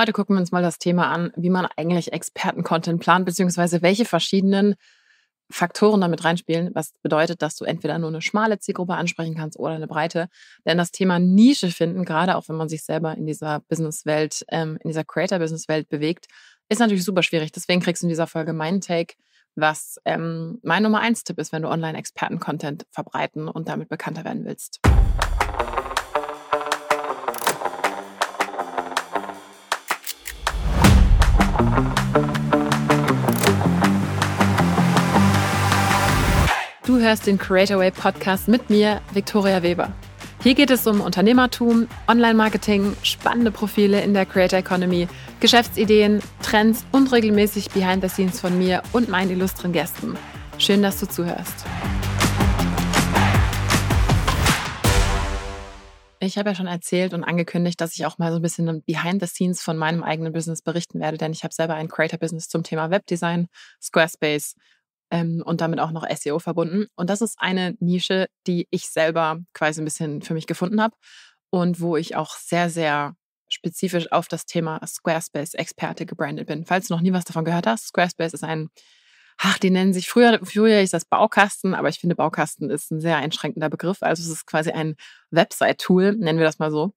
Heute gucken wir uns mal das Thema an, wie man eigentlich Experten-Content plant, beziehungsweise welche verschiedenen Faktoren damit reinspielen, was bedeutet, dass du entweder nur eine schmale Zielgruppe ansprechen kannst oder eine breite. Denn das Thema Nische finden, gerade auch wenn man sich selber in dieser Businesswelt, ähm, in dieser Creator-Business-Welt bewegt, ist natürlich super schwierig. Deswegen kriegst du in dieser Folge meinen Take, was ähm, mein Nummer eins Tipp ist, wenn du Online-Experten-Content verbreiten und damit bekannter werden willst. Hörst den Creatorway Podcast mit mir, Viktoria Weber. Hier geht es um Unternehmertum, Online-Marketing, spannende Profile in der Creator Economy, Geschäftsideen, Trends und regelmäßig Behind the Scenes von mir und meinen illustren Gästen. Schön, dass du zuhörst. Ich habe ja schon erzählt und angekündigt, dass ich auch mal so ein bisschen Behind the Scenes von meinem eigenen Business berichten werde, denn ich habe selber ein Creator-Business zum Thema Webdesign, Squarespace ähm, und damit auch noch SEO verbunden. Und das ist eine Nische, die ich selber quasi ein bisschen für mich gefunden habe und wo ich auch sehr, sehr spezifisch auf das Thema Squarespace-Experte gebrandet bin. Falls du noch nie was davon gehört hast, Squarespace ist ein, ach, die nennen sich früher, früher ist das Baukasten, aber ich finde Baukasten ist ein sehr einschränkender Begriff. Also es ist quasi ein Website-Tool, nennen wir das mal so,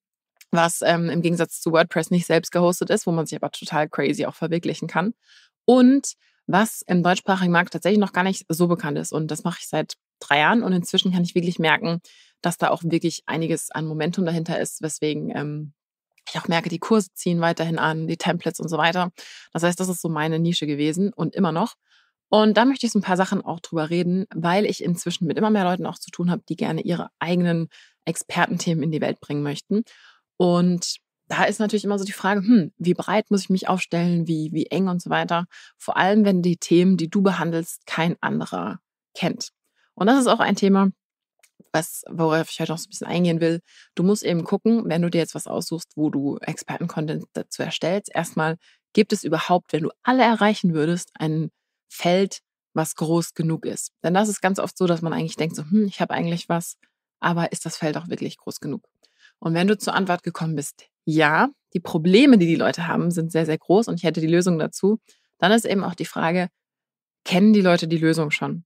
was ähm, im Gegensatz zu WordPress nicht selbst gehostet ist, wo man sich aber total crazy auch verwirklichen kann. Und was im deutschsprachigen Markt tatsächlich noch gar nicht so bekannt ist. Und das mache ich seit drei Jahren und inzwischen kann ich wirklich merken, dass da auch wirklich einiges an Momentum dahinter ist, weswegen ähm, ich auch merke, die Kurse ziehen weiterhin an, die Templates und so weiter. Das heißt, das ist so meine Nische gewesen und immer noch. Und da möchte ich so ein paar Sachen auch drüber reden, weil ich inzwischen mit immer mehr Leuten auch zu tun habe, die gerne ihre eigenen Expertenthemen in die Welt bringen möchten. Und da ist natürlich immer so die Frage, hm, wie breit muss ich mich aufstellen, wie, wie eng und so weiter. Vor allem, wenn die Themen, die du behandelst, kein anderer kennt. Und das ist auch ein Thema, was, worauf ich heute auch so ein bisschen eingehen will. Du musst eben gucken, wenn du dir jetzt was aussuchst, wo du Experten-Content dazu erstellst, erstmal gibt es überhaupt, wenn du alle erreichen würdest, ein Feld, was groß genug ist. Denn das ist ganz oft so, dass man eigentlich denkt, so, hm, ich habe eigentlich was, aber ist das Feld auch wirklich groß genug? Und wenn du zur Antwort gekommen bist, ja, die Probleme, die die Leute haben, sind sehr, sehr groß und ich hätte die Lösung dazu. Dann ist eben auch die Frage, kennen die Leute die Lösung schon?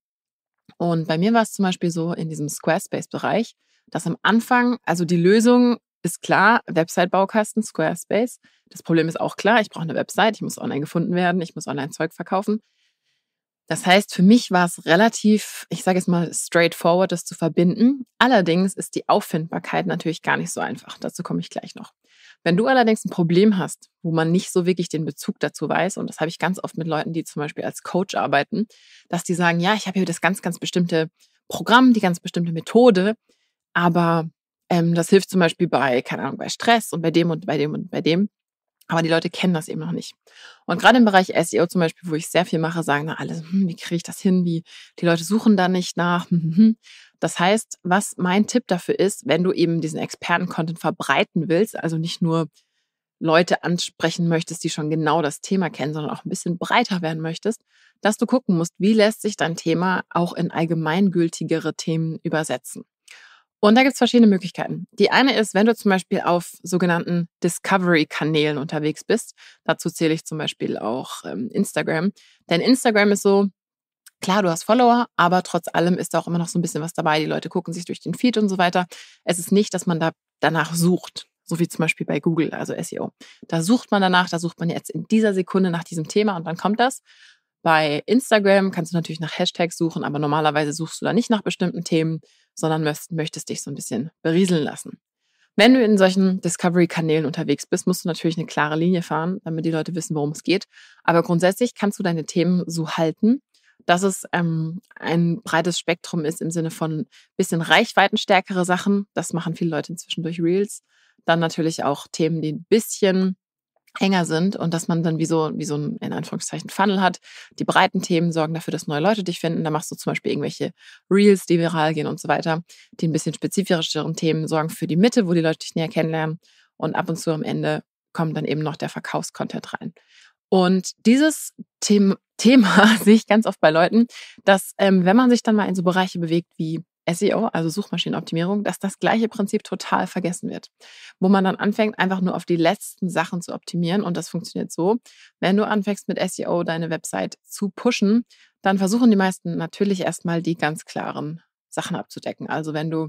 Und bei mir war es zum Beispiel so in diesem Squarespace-Bereich, dass am Anfang, also die Lösung ist klar, Website-Baukasten, Squarespace. Das Problem ist auch klar, ich brauche eine Website, ich muss online gefunden werden, ich muss online Zeug verkaufen. Das heißt, für mich war es relativ, ich sage jetzt mal, straightforward, das zu verbinden. Allerdings ist die Auffindbarkeit natürlich gar nicht so einfach. Dazu komme ich gleich noch. Wenn du allerdings ein Problem hast, wo man nicht so wirklich den Bezug dazu weiß, und das habe ich ganz oft mit Leuten, die zum Beispiel als Coach arbeiten, dass die sagen, ja, ich habe hier das ganz, ganz bestimmte Programm, die ganz bestimmte Methode, aber ähm, das hilft zum Beispiel bei, keine Ahnung, bei Stress und bei dem und bei dem und bei dem. Aber die Leute kennen das eben noch nicht. Und gerade im Bereich SEO zum Beispiel, wo ich sehr viel mache, sagen na alle, hm, wie kriege ich das hin? Wie die Leute suchen da nicht nach. Hm, hm, hm. Das heißt, was mein Tipp dafür ist, wenn du eben diesen Experten-Content verbreiten willst, also nicht nur Leute ansprechen möchtest, die schon genau das Thema kennen, sondern auch ein bisschen breiter werden möchtest, dass du gucken musst, wie lässt sich dein Thema auch in allgemeingültigere Themen übersetzen. Und da gibt es verschiedene Möglichkeiten. Die eine ist, wenn du zum Beispiel auf sogenannten Discovery-Kanälen unterwegs bist. Dazu zähle ich zum Beispiel auch ähm, Instagram. Denn Instagram ist so, klar, du hast Follower, aber trotz allem ist da auch immer noch so ein bisschen was dabei. Die Leute gucken sich durch den Feed und so weiter. Es ist nicht, dass man da danach sucht. So wie zum Beispiel bei Google, also SEO. Da sucht man danach, da sucht man jetzt in dieser Sekunde nach diesem Thema und dann kommt das. Bei Instagram kannst du natürlich nach Hashtags suchen, aber normalerweise suchst du da nicht nach bestimmten Themen, sondern möchtest dich so ein bisschen berieseln lassen. Wenn du in solchen Discovery-Kanälen unterwegs bist, musst du natürlich eine klare Linie fahren, damit die Leute wissen, worum es geht. Aber grundsätzlich kannst du deine Themen so halten, dass es ähm, ein breites Spektrum ist im Sinne von bisschen reichweitenstärkere Sachen. Das machen viele Leute inzwischen durch Reels. Dann natürlich auch Themen, die ein bisschen enger sind und dass man dann wie so, wie so ein, in Anführungszeichen, Funnel hat. Die breiten Themen sorgen dafür, dass neue Leute dich finden. Da machst du zum Beispiel irgendwelche Reels, die viral gehen und so weiter. Die ein bisschen spezifischeren Themen sorgen für die Mitte, wo die Leute dich näher kennenlernen. Und ab und zu am Ende kommt dann eben noch der Verkaufscontent rein. Und dieses Thema, Thema sehe ich ganz oft bei Leuten, dass ähm, wenn man sich dann mal in so Bereiche bewegt wie SEO, also Suchmaschinenoptimierung, dass das gleiche Prinzip total vergessen wird. Wo man dann anfängt, einfach nur auf die letzten Sachen zu optimieren. Und das funktioniert so. Wenn du anfängst mit SEO deine Website zu pushen, dann versuchen die meisten natürlich erstmal die ganz klaren Sachen abzudecken. Also wenn du,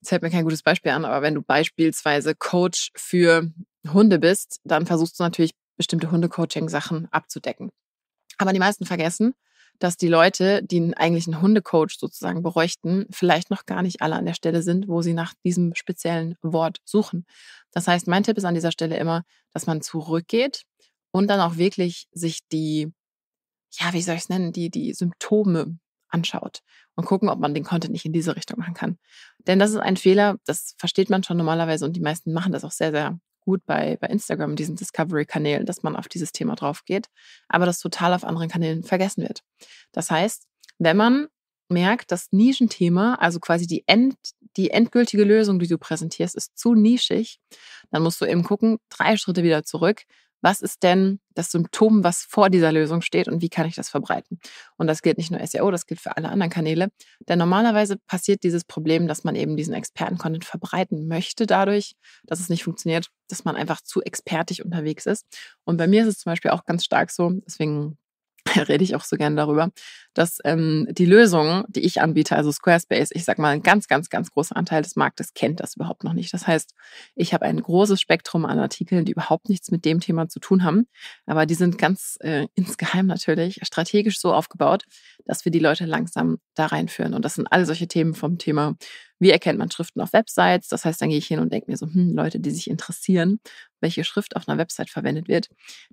jetzt fällt mir kein gutes Beispiel an, aber wenn du beispielsweise Coach für Hunde bist, dann versuchst du natürlich bestimmte Hundecoaching-Sachen abzudecken. Aber die meisten vergessen, dass die Leute, die einen Hundecoach sozusagen bräuchten, vielleicht noch gar nicht alle an der Stelle sind, wo sie nach diesem speziellen Wort suchen. Das heißt, mein Tipp ist an dieser Stelle immer, dass man zurückgeht und dann auch wirklich sich die, ja, wie soll ich es nennen, die, die Symptome anschaut und gucken, ob man den Content nicht in diese Richtung machen kann. Denn das ist ein Fehler, das versteht man schon normalerweise und die meisten machen das auch sehr, sehr gut bei, bei Instagram, diesen Discovery-Kanälen, dass man auf dieses Thema drauf geht, aber das total auf anderen Kanälen vergessen wird. Das heißt, wenn man merkt, das Nischenthema, also quasi die, End, die endgültige Lösung, die du präsentierst, ist zu nischig, dann musst du eben gucken, drei Schritte wieder zurück, was ist denn das Symptom, was vor dieser Lösung steht und wie kann ich das verbreiten? Und das gilt nicht nur SEO, das gilt für alle anderen Kanäle. Denn normalerweise passiert dieses Problem, dass man eben diesen Experten-Content verbreiten möchte dadurch, dass es nicht funktioniert, dass man einfach zu expertig unterwegs ist. Und bei mir ist es zum Beispiel auch ganz stark so, deswegen rede ich auch so gerne darüber, dass ähm, die Lösung, die ich anbiete, also Squarespace, ich sag mal, ein ganz, ganz, ganz großer Anteil des Marktes kennt das überhaupt noch nicht. Das heißt, ich habe ein großes Spektrum an Artikeln, die überhaupt nichts mit dem Thema zu tun haben, aber die sind ganz äh, insgeheim natürlich strategisch so aufgebaut, dass wir die Leute langsam da reinführen. Und das sind alle solche Themen vom Thema wie erkennt man Schriften auf Websites? Das heißt, dann gehe ich hin und denke mir so, hm, Leute, die sich interessieren, welche Schrift auf einer Website verwendet wird,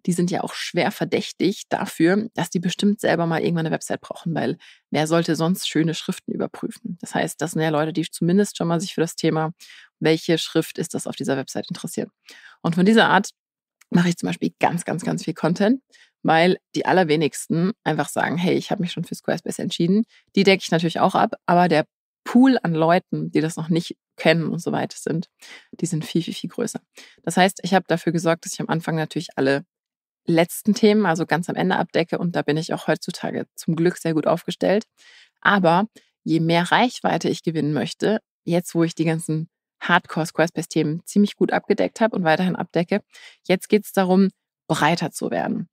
die sind ja auch schwer verdächtig dafür, dass die bestimmt selber mal irgendwann eine Website brauchen, weil wer sollte sonst schöne Schriften überprüfen? Das heißt, das sind ja Leute, die zumindest schon mal sich für das Thema, welche Schrift ist das auf dieser Website interessieren. Und von dieser Art mache ich zum Beispiel ganz, ganz, ganz viel Content, weil die allerwenigsten einfach sagen, hey, ich habe mich schon für Squarespace entschieden. Die decke ich natürlich auch ab, aber der Pool an Leuten, die das noch nicht kennen und so weiter sind, die sind viel, viel, viel größer. Das heißt, ich habe dafür gesorgt, dass ich am Anfang natürlich alle letzten Themen, also ganz am Ende abdecke und da bin ich auch heutzutage zum Glück sehr gut aufgestellt. Aber je mehr Reichweite ich gewinnen möchte, jetzt wo ich die ganzen Hardcore Squarespace-Themen ziemlich gut abgedeckt habe und weiterhin abdecke, jetzt geht es darum, breiter zu werden.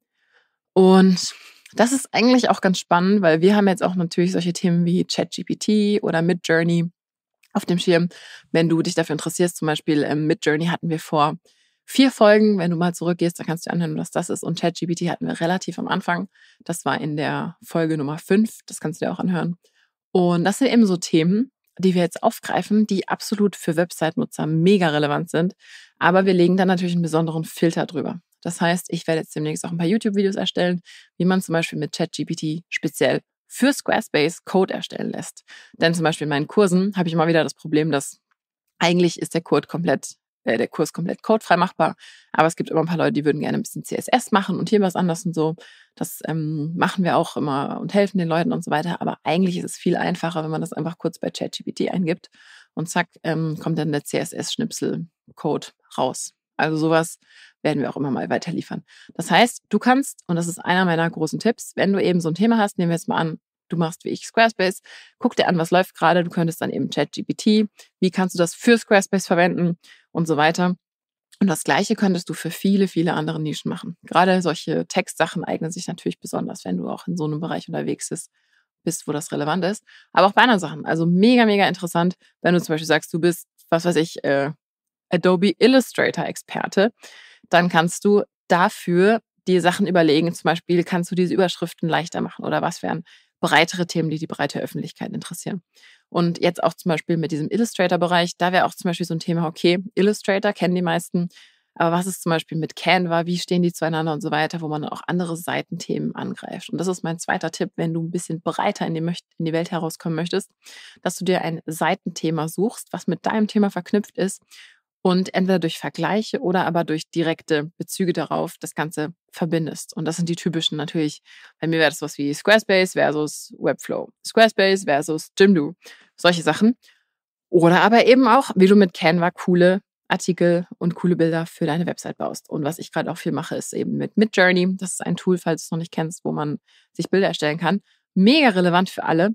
Und das ist eigentlich auch ganz spannend, weil wir haben jetzt auch natürlich solche Themen wie ChatGPT oder Midjourney auf dem Schirm. Wenn du dich dafür interessierst, zum Beispiel ähm, Midjourney hatten wir vor vier Folgen. Wenn du mal zurückgehst, dann kannst du dir anhören, was das ist. Und ChatGPT hatten wir relativ am Anfang. Das war in der Folge Nummer fünf. Das kannst du dir auch anhören. Und das sind eben so Themen, die wir jetzt aufgreifen, die absolut für Website-Nutzer mega relevant sind. Aber wir legen dann natürlich einen besonderen Filter drüber. Das heißt, ich werde jetzt demnächst auch ein paar YouTube-Videos erstellen, wie man zum Beispiel mit ChatGPT speziell für Squarespace Code erstellen lässt. Denn zum Beispiel in meinen Kursen habe ich immer wieder das Problem, dass eigentlich ist der Code komplett, äh, der Kurs komplett codefrei machbar, aber es gibt immer ein paar Leute, die würden gerne ein bisschen CSS machen und hier was anderes und so. Das ähm, machen wir auch immer und helfen den Leuten und so weiter. Aber eigentlich ist es viel einfacher, wenn man das einfach kurz bei ChatGPT eingibt und zack, ähm, kommt dann der CSS-Schnipsel-Code raus. Also sowas werden wir auch immer mal weiter liefern. Das heißt, du kannst, und das ist einer meiner großen Tipps, wenn du eben so ein Thema hast, nehmen wir jetzt mal an, du machst wie ich Squarespace, guck dir an, was läuft gerade, du könntest dann eben ChatGPT, wie kannst du das für Squarespace verwenden und so weiter. Und das Gleiche könntest du für viele, viele andere Nischen machen. Gerade solche Textsachen eignen sich natürlich besonders, wenn du auch in so einem Bereich unterwegs bist, bist, wo das relevant ist. Aber auch bei anderen Sachen. Also mega, mega interessant, wenn du zum Beispiel sagst, du bist, was weiß ich, äh, Adobe Illustrator Experte, dann kannst du dafür die Sachen überlegen. Zum Beispiel kannst du diese Überschriften leichter machen oder was wären breitere Themen, die die breite Öffentlichkeit interessieren. Und jetzt auch zum Beispiel mit diesem Illustrator-Bereich, da wäre auch zum Beispiel so ein Thema, okay, Illustrator kennen die meisten, aber was ist zum Beispiel mit Canva, wie stehen die zueinander und so weiter, wo man auch andere Seitenthemen angreift. Und das ist mein zweiter Tipp, wenn du ein bisschen breiter in die, in die Welt herauskommen möchtest, dass du dir ein Seitenthema suchst, was mit deinem Thema verknüpft ist und entweder durch Vergleiche oder aber durch direkte Bezüge darauf das Ganze verbindest. Und das sind die typischen natürlich. Bei mir wäre das was wie Squarespace versus Webflow, Squarespace versus Jimdo, solche Sachen. Oder aber eben auch, wie du mit Canva coole Artikel und coole Bilder für deine Website baust. Und was ich gerade auch viel mache, ist eben mit Midjourney. Das ist ein Tool, falls du es noch nicht kennst, wo man sich Bilder erstellen kann. Mega relevant für alle,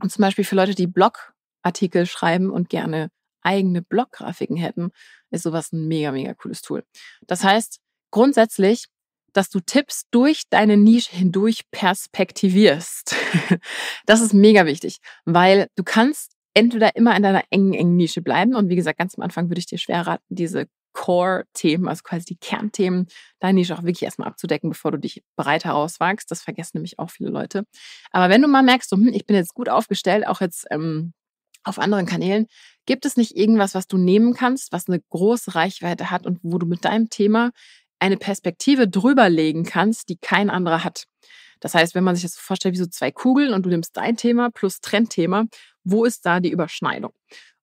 Und zum Beispiel für Leute, die Blogartikel schreiben und gerne eigene Bloggrafiken hätten, ist sowas ein mega, mega cooles Tool. Das heißt, grundsätzlich, dass du Tipps durch deine Nische hindurch perspektivierst. das ist mega wichtig, weil du kannst entweder immer in deiner engen, engen Nische bleiben. Und wie gesagt, ganz am Anfang würde ich dir schwer raten, diese Core-Themen, also quasi die Kernthemen, deine Nische auch wirklich erstmal abzudecken, bevor du dich breiter rauswagst. Das vergessen nämlich auch viele Leute. Aber wenn du mal merkst, so, hm, ich bin jetzt gut aufgestellt, auch jetzt ähm, auf anderen Kanälen, gibt es nicht irgendwas, was du nehmen kannst, was eine große Reichweite hat und wo du mit deinem Thema eine Perspektive drüberlegen kannst, die kein anderer hat. Das heißt, wenn man sich das so vorstellt wie so zwei Kugeln und du nimmst dein Thema plus Trendthema, wo ist da die Überschneidung?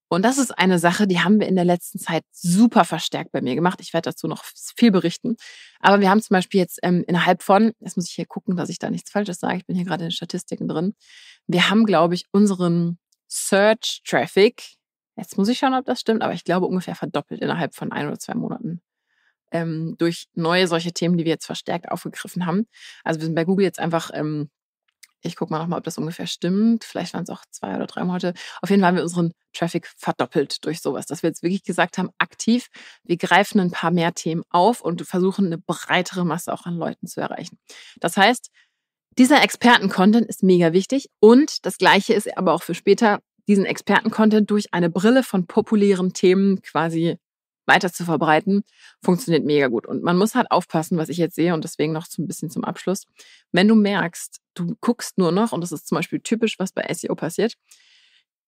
Und das ist eine Sache, die haben wir in der letzten Zeit super verstärkt bei mir gemacht. Ich werde dazu noch viel berichten. Aber wir haben zum Beispiel jetzt ähm, innerhalb von, jetzt muss ich hier gucken, dass ich da nichts Falsches sage, ich bin hier gerade in den Statistiken drin. Wir haben, glaube ich, unseren Search Traffic, jetzt muss ich schauen, ob das stimmt, aber ich glaube ungefähr verdoppelt innerhalb von ein oder zwei Monaten ähm, durch neue solche Themen, die wir jetzt verstärkt aufgegriffen haben. Also wir sind bei Google jetzt einfach, ähm, ich gucke mal nochmal, ob das ungefähr stimmt. Vielleicht waren es auch zwei oder drei Monate. Auf jeden Fall haben wir unseren Traffic verdoppelt durch sowas, dass wir jetzt wirklich gesagt haben, aktiv, wir greifen ein paar mehr Themen auf und versuchen eine breitere Masse auch an Leuten zu erreichen. Das heißt, dieser Experten-Content ist mega wichtig und das Gleiche ist aber auch für später, diesen Experten-Content durch eine Brille von populären Themen quasi weiter zu verbreiten, funktioniert mega gut. Und man muss halt aufpassen, was ich jetzt sehe und deswegen noch so ein bisschen zum Abschluss. Wenn du merkst, du guckst nur noch, und das ist zum Beispiel typisch, was bei SEO passiert,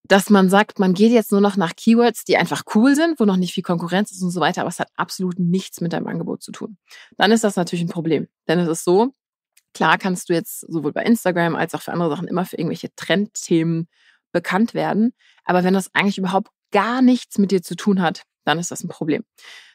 dass man sagt, man geht jetzt nur noch nach Keywords, die einfach cool sind, wo noch nicht viel Konkurrenz ist und so weiter, aber es hat absolut nichts mit deinem Angebot zu tun. Dann ist das natürlich ein Problem. Denn es ist so, klar kannst du jetzt sowohl bei Instagram als auch für andere Sachen immer für irgendwelche Trendthemen bekannt werden. Aber wenn das eigentlich überhaupt gar nichts mit dir zu tun hat, dann ist das ein Problem.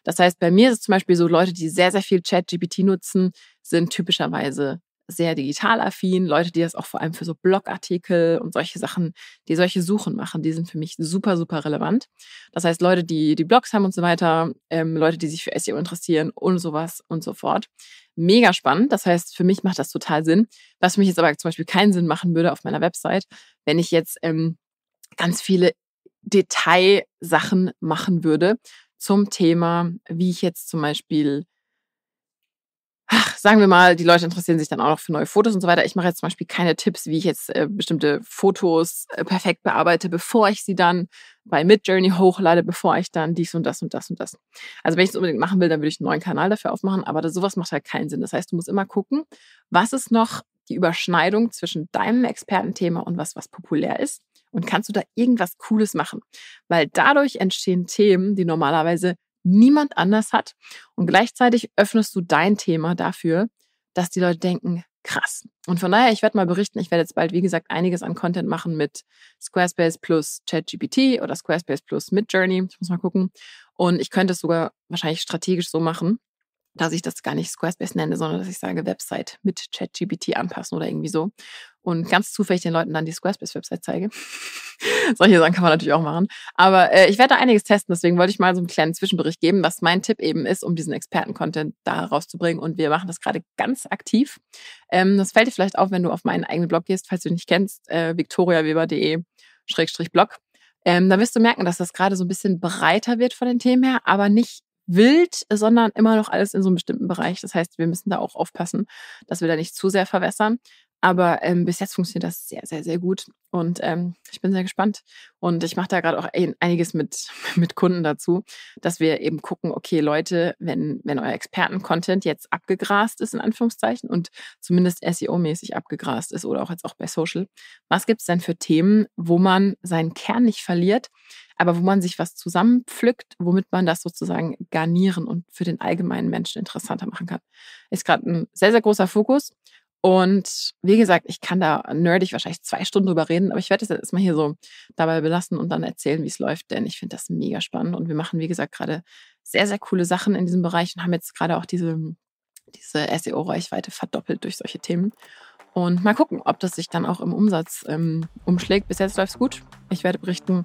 Das heißt, bei mir ist es zum Beispiel so, Leute, die sehr, sehr viel Chat-GPT nutzen, sind typischerweise sehr digital affin. Leute, die das auch vor allem für so Blogartikel und solche Sachen, die solche Suchen machen, die sind für mich super, super relevant. Das heißt, Leute, die die Blogs haben und so weiter, ähm, Leute, die sich für SEO interessieren und sowas und so fort. Mega spannend. Das heißt, für mich macht das total Sinn. Was für mich jetzt aber zum Beispiel keinen Sinn machen würde auf meiner Website, wenn ich jetzt ähm, ganz viele Detailsachen machen würde zum Thema, wie ich jetzt zum Beispiel, ach, sagen wir mal, die Leute interessieren sich dann auch noch für neue Fotos und so weiter. Ich mache jetzt zum Beispiel keine Tipps, wie ich jetzt äh, bestimmte Fotos äh, perfekt bearbeite, bevor ich sie dann bei Midjourney hochlade, bevor ich dann dies und das und das und das. Also wenn ich es unbedingt machen will, dann würde ich einen neuen Kanal dafür aufmachen, aber das, sowas macht halt keinen Sinn. Das heißt, du musst immer gucken, was ist noch die Überschneidung zwischen deinem Expertenthema und was, was populär ist und kannst du da irgendwas Cooles machen. Weil dadurch entstehen Themen, die normalerweise niemand anders hat. Und gleichzeitig öffnest du dein Thema dafür, dass die Leute denken, krass. Und von daher, ich werde mal berichten, ich werde jetzt bald, wie gesagt, einiges an Content machen mit Squarespace plus ChatGPT oder Squarespace plus Midjourney. Ich muss mal gucken. Und ich könnte es sogar wahrscheinlich strategisch so machen, dass ich das gar nicht Squarespace nenne, sondern dass ich sage Website mit ChatGPT anpassen oder irgendwie so. Und ganz zufällig den Leuten dann die Squarespace-Website zeige. Solche Sachen kann man natürlich auch machen. Aber äh, ich werde da einiges testen, deswegen wollte ich mal so einen kleinen Zwischenbericht geben, was mein Tipp eben ist, um diesen Experten-Content da rauszubringen. Und wir machen das gerade ganz aktiv. Ähm, das fällt dir vielleicht auf, wenn du auf meinen eigenen Blog gehst, falls du ihn nicht kennst, äh, victoriaweber.de-blog. Ähm, da wirst du merken, dass das gerade so ein bisschen breiter wird von den Themen her, aber nicht wild, sondern immer noch alles in so einem bestimmten Bereich. Das heißt, wir müssen da auch aufpassen, dass wir da nicht zu sehr verwässern. Aber ähm, bis jetzt funktioniert das sehr, sehr, sehr gut. Und ähm, ich bin sehr gespannt. Und ich mache da gerade auch einiges mit, mit Kunden dazu, dass wir eben gucken, okay, Leute, wenn, wenn euer Experten-Content jetzt abgegrast ist, in Anführungszeichen, und zumindest SEO-mäßig abgegrast ist oder auch jetzt auch bei Social, was gibt es denn für Themen, wo man seinen Kern nicht verliert, aber wo man sich was zusammenpflückt, womit man das sozusagen garnieren und für den allgemeinen Menschen interessanter machen kann. Ist gerade ein sehr, sehr großer Fokus. Und wie gesagt, ich kann da nerdig wahrscheinlich zwei Stunden drüber reden, aber ich werde es jetzt erstmal hier so dabei belassen und dann erzählen, wie es läuft, denn ich finde das mega spannend und wir machen, wie gesagt, gerade sehr, sehr coole Sachen in diesem Bereich und haben jetzt gerade auch diese, diese SEO-Reichweite verdoppelt durch solche Themen. Und mal gucken, ob das sich dann auch im Umsatz ähm, umschlägt. Bis jetzt läuft es gut. Ich werde berichten,